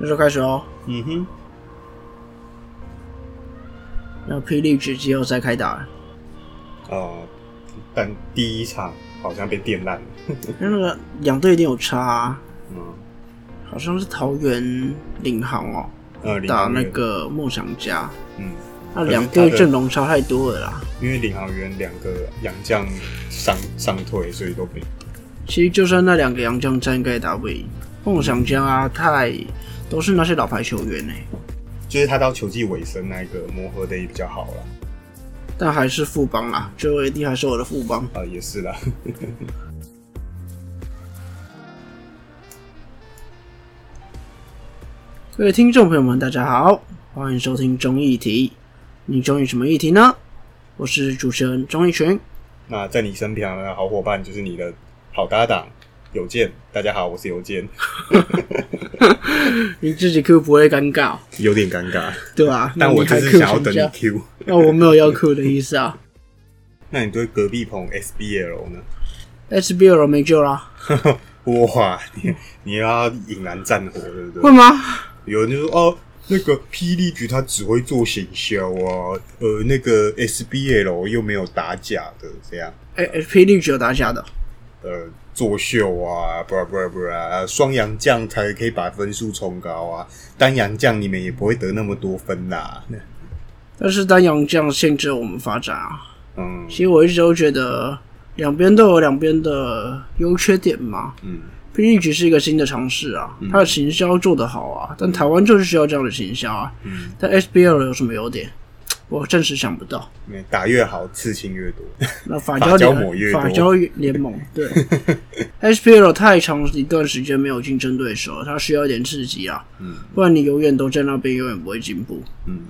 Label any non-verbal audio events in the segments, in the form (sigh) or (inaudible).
那就开始哦。嗯哼，那霹雳局季后赛开打了，哦，但第一场好像被电烂了。(laughs) 因为那个两队一定有差、啊，嗯，好像是桃园领航哦，呃，打那个梦想家，嗯，那两队阵容差太多了啦。因为领航员两个洋将伤伤退，所以都被其实就算那两个洋将战，应该也打不赢。梦想家啊，太都是那些老牌球员呢、就是他到球季尾声那个磨合的也比较好了。但还是副帮啦，最后一定还是我的副帮。啊，也是啦。(laughs) 各位听众朋友们，大家好，欢迎收听中议题。你中意什么议题呢？我是主持人钟义群。那在你身旁的好伙伴就是你的好搭档有件。大家好，我是有件，(laughs) 你自己 Q 不会尴尬，有点尴尬，对吧？但我还就是想要等你 Q。那我没有要 Q 的意思啊。(laughs) 那你对隔壁棚 SBL 呢？SBL 没救啦，(laughs) 哇，你你要引燃战火，对不对？会吗？有人就说哦，那个霹雳局他只会做行销啊，呃，那个 SBL 又没有打假的，这样哎、哎霹雳局有打假的，呃作秀啊，不不不啊，双阳将才可以把分数冲高啊，单阳将你们也不会得那么多分啦。但是单阳将限制了我们发展啊。嗯其实我一直都觉得两边都有两边的优缺点嘛。嗯，霹雳局是一个新的尝试啊，它的行销做得好啊，但台湾就是需要这样的行销啊。嗯但 SBL 有什么优点？我暂时想不到。打越好，刺青越多。(laughs) 那法交联膜越多法交联盟对 SPL 太长一段时间没有竞争对手，它需要一点刺激啊，嗯不然你永远都在那边，永远不会进步。嗯，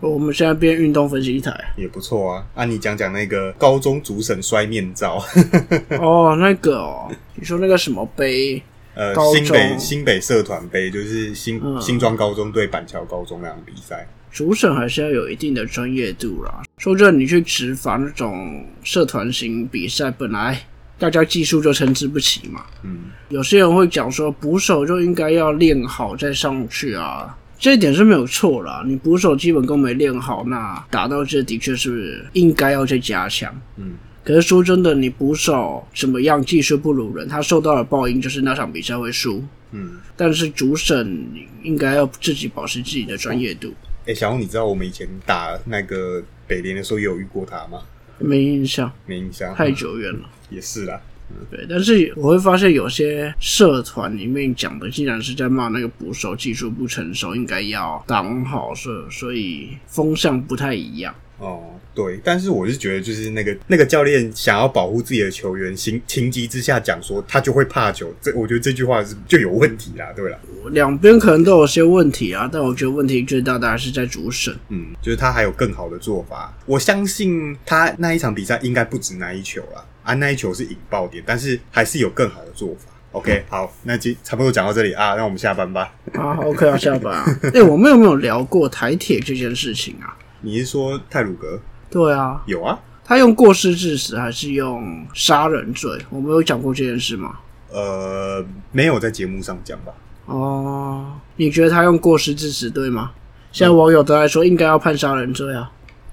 我们现在变运动分析台也不错啊。啊，你讲讲那个高中主审摔面罩，(laughs) 哦，那个哦，你说那个什么杯呃新北新北社团杯就是新、嗯新庄高中对板桥高中那场比赛。主审还是要有一定的专业度啦。说真的，你去执法那种社团型比赛，本来大家技术就参差不齐嘛。嗯有些人会讲说，捕手就应该要练好再上去啊，这一点是没有错啦。你捕手基本功没练好，那打到这的确是应该要再加强。嗯可是说真的，你捕手怎么样技术不如人，他受到的报应就是那场比赛会输。嗯。但是主审应该要自己保持自己的专业度。哎、小红，你知道我们以前打那个北联的时候，有遇过他吗？没印象，没印象，太久远了。也是啦。嗯对，但是我会发现有些社团里面讲的，竟然是在骂那个捕手技术不成熟，应该要挡好，射所以风向不太一样。哦，对，但是我是觉得，就是那个那个教练想要保护自己的球员，情情急之下讲说他就会怕球，这我觉得这句话是就有问题啦，对啦，两边可能都有些问题啊，但我觉得问题最大的还是在主审。嗯，就是他还有更好的做法。我相信他那一场比赛应该不止那一球啦，啊，那一球是引爆点，但是还是有更好的做法。OK，好，那今差不多讲到这里啊，那我们下班吧。啊，OK 啊，下班啊。(laughs) 哎、我们有没有聊过台铁这件事情啊？你是说泰鲁格对啊，有啊？他用过失致死还是用杀人罪？我们有讲过这件事吗？呃，没有在节目上讲吧？哦，你觉得他用过失致死对吗？现在网友都在说应该要判杀人罪啊，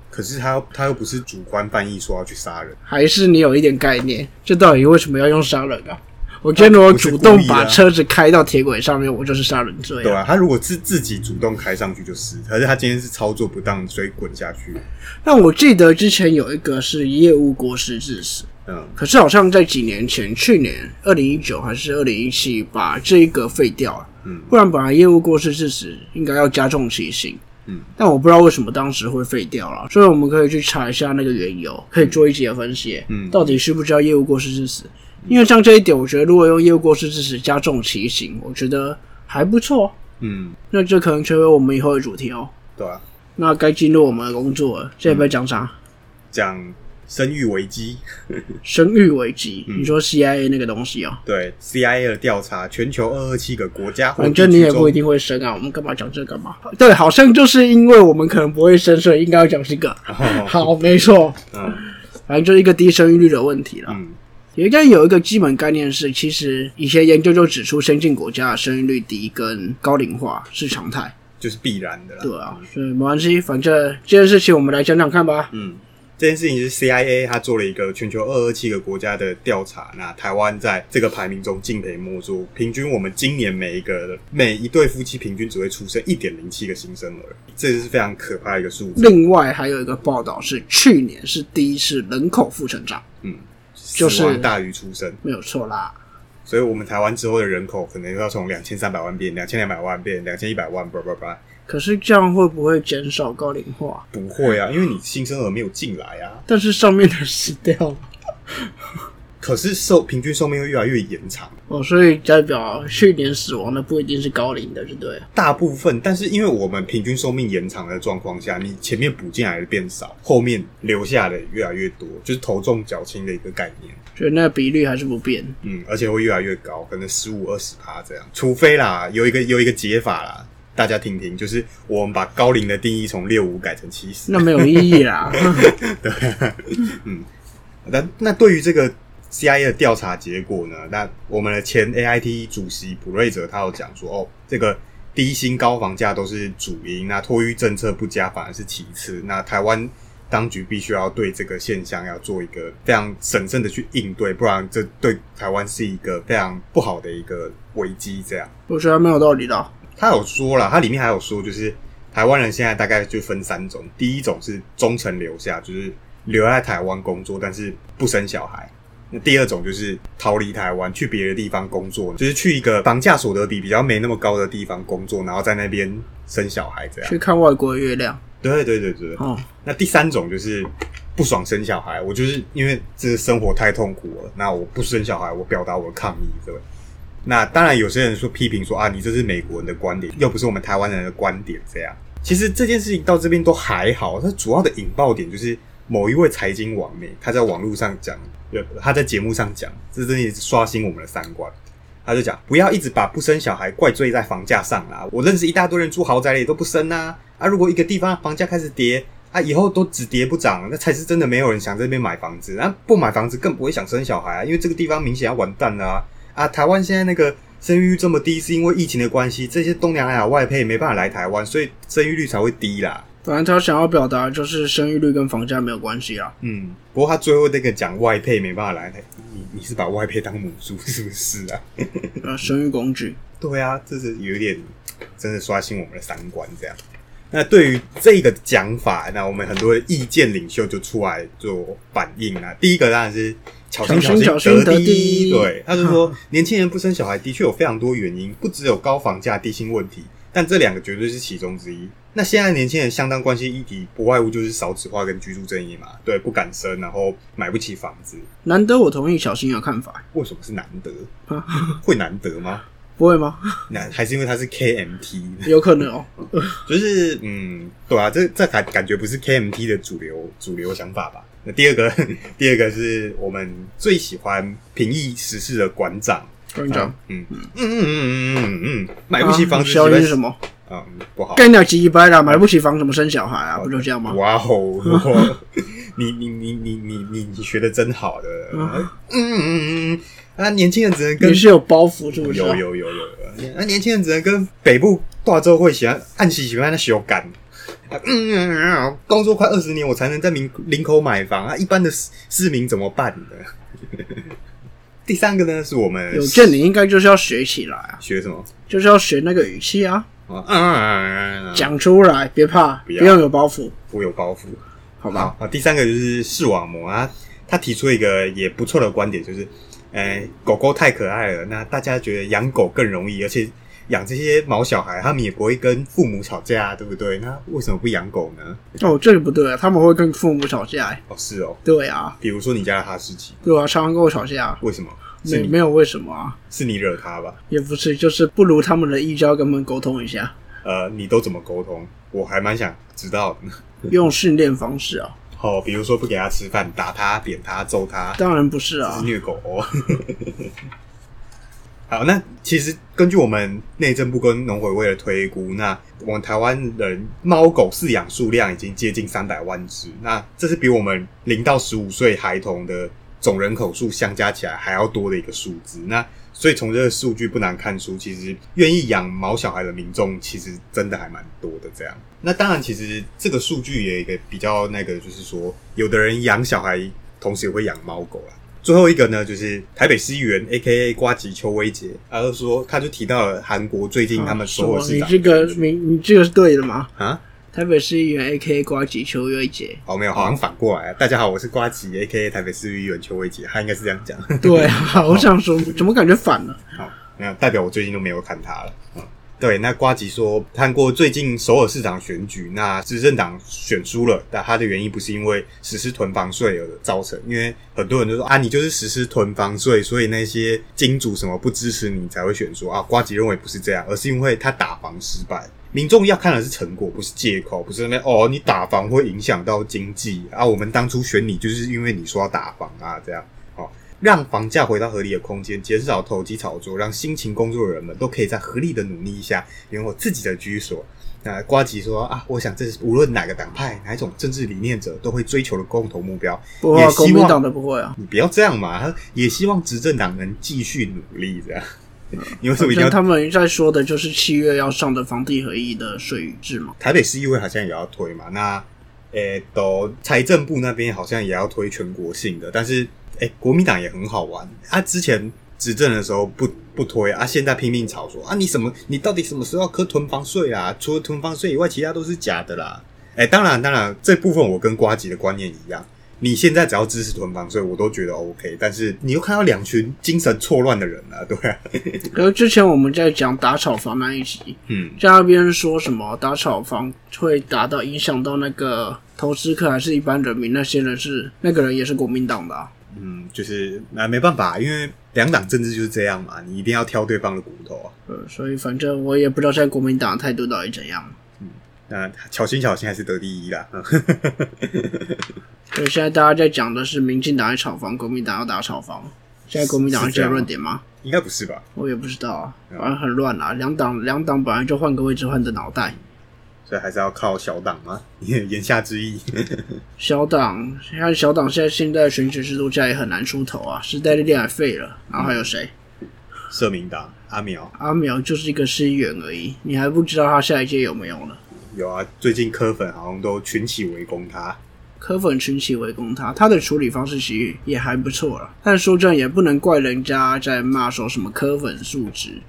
可是他他又不是主观翻译说要去杀人，还是你有一点概念？这到底为什么要用杀人啊？我觉得我不是主动把车子开到铁轨上面，我就是杀人罪啊。对啊，他如果自自己主动开上去就是，可是他今天是操作不当，所以滚下去。但我记得之前有一个是业务过失致死，嗯可是好像在几年前，去年二零一九还是二零一七，把这一个废掉了。嗯不然本来业务过失致死应该要加重其刑。嗯，但我不知道为什么当时会废掉了，所以我们可以去查一下那个缘由，可以做一节分析。嗯到底是不是叫业务过失致死？因为像这一点，我觉得如果用业务过失致死加重其刑，我觉得还不错。嗯，那这可能成为我们以后的主题哦。对啊，那该进入我们的工作了，这礼拜讲啥？讲生育危机，生育危机。嗯你说 CIA 那个东西哦，对 CIA 的调查，全球二二七个国家反正你也不一定会生啊，我们干嘛讲这干嘛？对，好像就是因为我们可能不会生，所以应该要讲这个。哦 (laughs) 好，没错，嗯反正就是一个低生育率的问题了。嗯，也应该有一个基本概念是，其实以前研究就指出，先进国家的生育率低跟高龄化是常态。就是必然的啦。对啊，所以没关系，反正这件事情我们来讲讲看吧。嗯，这件事情是 CIA 他做了一个全球二二七个国家的调查，那台湾在这个排名中敬陪末座，平均我们今年每一个每一对夫妻平均只会出生一点零七个新生儿，这是非常可怕的一个数字。另外还有一个报道是，去年是第一次人口负成长，嗯，就是大于出生，没有错啦。所以我们台湾之后的人口可能要从两千三百万变两千两百万变两千一百万，叭叭叭，可是这样会不会减少高龄化？不会啊，因为你新生儿没有进来啊。但是上面的死掉了可是寿平均寿命会越来越延长，哦，所以代表去年死亡的不一定是高龄的，是对。大部分，但是因为我们平均寿命延长的状况下，你前面补进来的变少，后面留下的越来越多，就是头重脚轻的一个概念。所以那个比率还是不变。嗯，而且会越来越高，可能十五二十趴这样。除非啦，有一个有一个解法啦，大家听听，就是我们把高龄的定义从六五改成七十。那没有意义啦。(laughs) 对，嗯那那对于这个 CIA 的调查结果呢？那我们的前 AIT 主席普瑞泽他有讲说，哦，这个低薪高房价都是主因，那托育政策不佳反而是其次。那台湾当局必须要对这个现象要做一个非常审慎的去应对，不然这对台湾是一个非常不好的一个危机。这样，我觉得没有道理的。他有说了，他里面还有说，就是台湾人现在大概就分三种，第一种是忠诚留下，就是留在台湾工作，但是不生小孩。那第二种就是逃离台湾，去别的地方工作，就是去一个房价所得比比较没那么高的地方工作，然后在那边生小孩这样。去看外国的月亮。对对对对。哦，那第三种就是不爽生小孩，我就是因为这个生活太痛苦了，那我不生小孩，我表达我的抗议，对。那当然，有些人说批评说啊，你这是美国人的观点，又不是我们台湾人的观点，这样。其实这件事情到这边都还好，它主要的引爆点就是某一位财经网媒，他在网络上讲，他在节目上讲，这真的是刷新我们的三观。他就讲，不要一直把不生小孩怪罪在房价上啦。我认识一大堆人住豪宅里都不生啊，啊，如果一个地方房价开始跌，啊，以后都只跌不涨，那才是真的没有人想这边买房子。啊，不买房子更不会想生小孩啊，因为这个地方明显要完蛋了啊。啊，台湾现在那个生育率这么低，是因为疫情的关系，这些东南亚外配没办法来台湾，所以生育率才会低啦。反正他想要表达就是生育率跟房价没有关系啊。嗯，不过他最后那个讲外配没办法来台，你你是把外配当母猪是不是啊？(laughs) 啊，生育工具。对啊，这是有点真的刷新我们的三观这样。那对于这个讲法，那我们很多的意见领袖就出来做反应啊。第一个当然是巧心巧心心得第第一对，他就说 (laughs) 年轻人不生小孩的确有非常多原因，不只有高房价、低薪问题，但这两个绝对是其中之一。那现在年轻人相当关心议题，不外乎就是少子化跟居住正义嘛。对，不敢生，然后买不起房子。难得我同意小新的看法，为什么是难得？(laughs) 会难得吗？不会吗？(laughs) 那还是因为他是 KMT，(laughs) 有可能哦。就是嗯，对啊，这这感感觉不是 KMT 的主流主流想法吧？那第二个，第二个是我们最喜欢平易时事的馆长，馆长，嗯嗯嗯嗯嗯嗯嗯，买不起房子，消音是什么？啊，不好。干掉几百啦，买不起房怎么生小孩啊？不就这样吗？哇哦，(laughs) 你你你你你你你学的真好的，嗯嗯嗯嗯，啊，年轻人只能跟你是有包袱是不是？有有有有有，那年轻人只能跟北部大州会喜欢按喜喜欢的修改。嗯，工作快二十年，我才能在林林口买房啊！一般的市市民怎么办呢？第三个呢，是我们有见你应该就是要学起来啊，学什么？就是要学那个语气啊，啊，讲出来，别怕，不要用有包袱，我有包袱，好吧？啊，第三个就是视网膜啊，他提出一个也不错的观点，就是，哎，狗狗太可爱了，那大家觉得养狗更容易，而且。养这些毛小孩，他们也不会跟父母吵架，对不对？那为什么不养狗呢？哦，这个不对啊，他们会跟父母吵架。哦，是哦，对啊，比如说你家的哈士奇，对啊，常常跟我吵架。为什么？没没有为什么啊？是你惹他吧？也不是，就是不如他们的意，就要跟他们沟通一下。呃，你都怎么沟通？我还蛮想知道的。用训练方式啊。哦，比如说不给他吃饭，打他、扁他、揍他。当然不是啊，虐狗。好，那其实根据我们内政部跟农委会的推估，那我们台湾人猫狗饲养数量已经接近三百万只，那这是比我们零到十五岁孩童的总人口数相加起来还要多的一个数字。那所以从这个数据不难看出，其实愿意养毛小孩的民众其实真的还蛮多的。这样，那当然其实这个数据也有一个比较那个，就是说有的人养小孩，同时也会养猫狗啦。最后一个呢，就是台北市议员 A.K.A. 瓜吉邱威杰，他就说他就提到了韩国最近他们所有市长你这个你你这个是对的吗？啊。台北市议员 A K A 瓜吉邱威杰，哦，没有，好像反过来。大家好，我是瓜吉 A.K.A. 台北市议员邱威杰，他应该是这样讲。对啊，(laughs) 我想说，怎么感觉反了？好，那代表我最近都没有看他了。嗯，对，那瓜吉说看过最近首尔市长选举，那执政党选输了，但他的原因不是因为实施囤房税而造成，因为很多人都说啊，你就是实施囤房税，所以那些金主什么不支持你才会选输啊。瓜吉认为不是这样，而是因为他打房失败。民众要看的是成果，不是借口，不是那哦，你打房会影响到经济啊。我们当初选你就是因为你说要打房啊，这样让房价回到合理的空间，减少投机炒作，让辛勤工作的人们都可以在合理的努力下拥有自己的居所。那瓜吉说啊，我想这是无论哪个党派、哪一种政治理念者都会追求的共同目标。不会，国民党的不会啊，你不要这样嘛。他也希望执政党能继续努力这样。你为什么一定要？他们在说的就是七月要上的房地合一的税制嘛？台北市议会好像也要推嘛？那诶，都财政部那边好像也要推全国性的，但是诶，国民党也很好玩，他之前执政的时候不不推啊，现在拼命吵说啊，你什么？你到底什么时候要磕囤房税啊？除了囤房税以外，其他都是假的啦！哎，当然，当然，这部分我跟瓜吉的观念一样。你现在只要支持囤房税，我都觉得 OK。但是你又看到两群精神错乱的人了，(laughs) 对啊。可是之前我们在讲打炒房那一集，嗯，在那边说什么打炒房会达到影响到那个投资客还是一般人民？那些人是那个人也是国民党的，嗯，就是那没办法，因为两党政治就是这样嘛，你一定要挑对方的骨头啊。呃，所以反正我也不知道现在国民党态度到底怎样。嗯，那小心小心还是得第一啦。(laughs) 所以现在大家在讲的是民进党要炒房，国民党要打炒房。现在国民党是这样论点吗？应该不是吧？我也不知道啊，反正很乱啊。两党两党本来就换个位置换的脑袋，所以还是要靠小党吗？(laughs) 言下之意，(laughs) 小党现在小党现在现在选举制度下也很难出头啊，时代力量也废了，然后还有谁？社民党阿苗，阿苗就是一个市议员而已，你还不知道他下一届有没有呢？有啊，最近科粉好像都群起围攻他。科粉群起围攻他，他的处理方式其实也还不错了。但说真，也不能怪人家在骂说什么科粉素质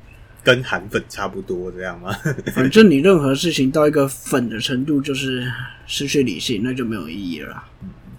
跟韩粉差不多这样吗？(laughs) 反正你任何事情到一个粉的程度，就是失去理性，那就没有意义了。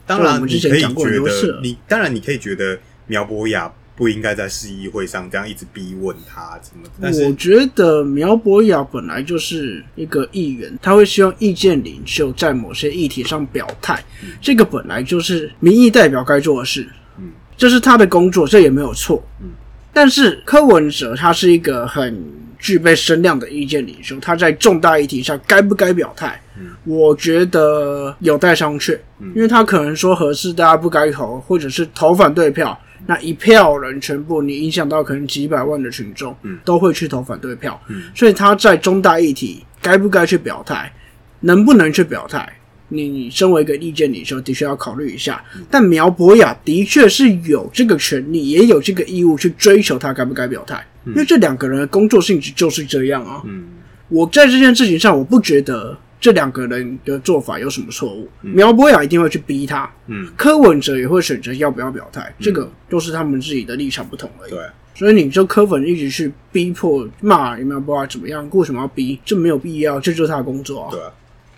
当然，你可以觉得你当然你可以觉得苗博雅。不应该在市议会上这样一直逼问他怎么？但是我觉得苗博雅本来就是一个议员，他会希望意见领袖在某些议题上表态，这个本来就是民意代表该做的事。嗯，这是他的工作，这也没有错。嗯，但是柯文哲他是一个很具备声量的意见领袖，他在重大议题上该不该表态？嗯，我觉得有待商榷。嗯，因为他可能说合适，大家不该投，或者是投反对票。那一票人全部，你影响到可能几百万的群众，嗯，都会去投反对票，嗯，所以他在重大议题该不该去表态，能不能去表态，你身为一个意见领袖，的确要考虑一下。但苗博雅的确是有这个权利，也有这个义务去追求他该不该表态，因为这两个人的工作性质就是这样啊。嗯，我在这件事情上，我不觉得。这两个人的做法有什么错误？苗博雅一定会去逼他，嗯，柯文哲也会选择要不要表态，这个都是他们自己的立场不同而已。对，所以你就柯粉一直去逼迫骂苗博雅怎么样？为什么要逼？这没有必要，这就是他的工作啊。对。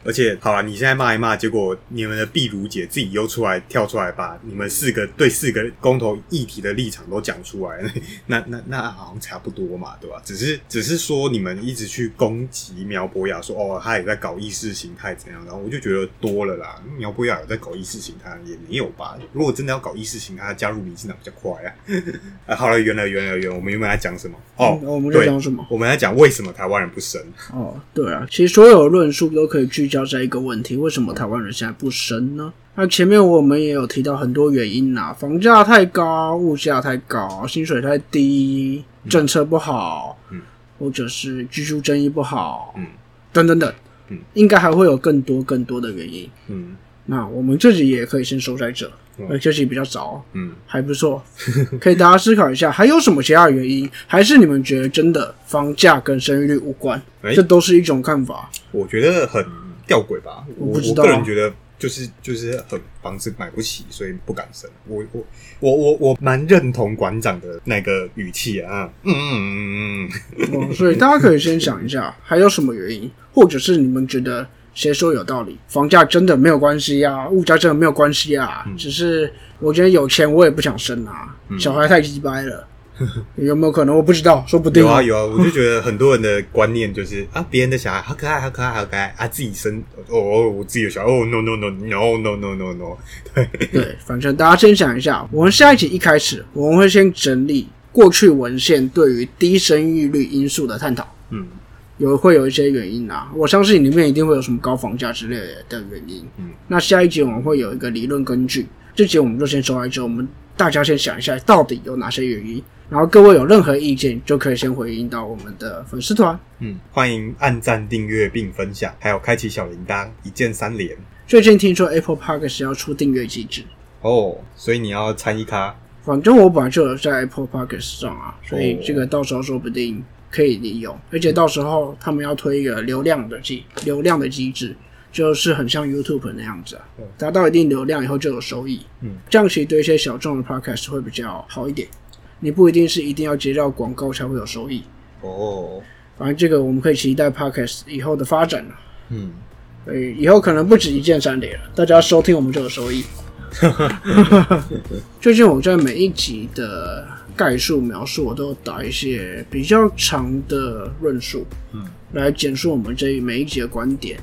而且，好了，你现在骂一骂，结果你们的碧如姐自己又出来跳出来，把你们四个对四个公投议题的立场都讲出来，(laughs) 那那那好像差不多嘛，对吧？只是只是说你们一直去攻击苗博雅，说哦，他也在搞意识形态怎样，然后我就觉得多了啦。苗博雅有在搞意识形态也没有吧？如果真的要搞意识形态，加入民进党比较快啊。(laughs) 啊，好了，原来原来原，我们原本在讲什么？哦，我们在讲什么？我们在讲为什么台湾人不生？哦，对啊，其实所有论述都可以聚焦。交在一个问题，为什么台湾人现在不生呢？那前面我们也有提到很多原因呐，房价太高，物价太高，薪水太低，政策不好，嗯，或者是居住争议不好，嗯，等等等，嗯，应该还会有更多更多的原因，嗯，那我们自己也可以先收在这，呃，这集比较早，嗯，还不错，(laughs) 可以大家思考一下，还有什么其他原因？还是你们觉得真的房价跟生育率无关？哎这都是一种看法。我觉得很吊诡吧。我个人觉得就是就是很房子买不起，所以不敢生。我我我我我蛮认同馆长的那个语气啊，嗯嗯嗯嗯嗯，哦，所以大家可以先想一下，还有什么原因，或者是你们觉得谁说有道理？房价真的没有关系啊，(laughs) 物价真的没有关系啊，只是我觉得有钱我也不想生啊，小孩太鸡掰了，(laughs) 有没有可能？我不知道说不定有啊有啊我就觉得很多人的观念就是 (laughs) 啊别人的小孩好可爱好可爱好可爱啊自己生哦哦我自己的小孩哦 no no no no no no no no (laughs) 对。对反正大家先想一下我们下一集一开始我们会先整理过去文献对于低生育率因素的探讨。嗯。有会有一些原因啊。我相信里面一定会有什么高房价之类的原因。嗯。那下一集我们会有一个理论根据这集我们就先收在这，我们大家先想一下到底有哪些原因，然后各位有任何意见就可以先回应到我们的粉丝团。嗯，欢迎按赞、订阅并分享，还有开启小铃铛，一键三连最近听说 Apple Park 要出订阅机制，哦，所以你要参一咖。反正我本来就有在 Apple Park 上啊，所以哦这个到时候说不定可以利用，而且到时候他们要推一个流量的机流量的机制，就是很像 YouTube 那样子啊嗯，达到一定流量以后就有收益。嗯，这样其实对一些小众的 Podcast 会比较好一点，你不一定是一定要接到广告才会有收益。哦，反正这个我们可以期待 Podcast 以后的发展了。嗯，所以以后可能不止一键三连了，大家收听我们就有收益。(laughs) 最近我在每一集的概述描述，我都打一些比较长的论述，嗯，来简述我们这一每一集的观点。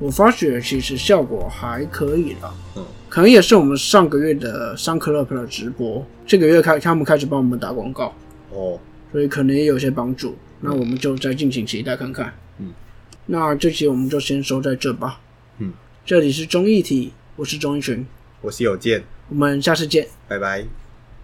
我发觉其实效果还可以了，嗯，可能也是我们上个月的三 club 的直播，这个月开他们开始帮我们打广告，哦，所以可能也有些帮助。那我们就再敬请期待看看。嗯，那这期我们就先收在这吧。嗯，这里是中艺体，我是钟一群，我是有健，我们下次见。拜拜。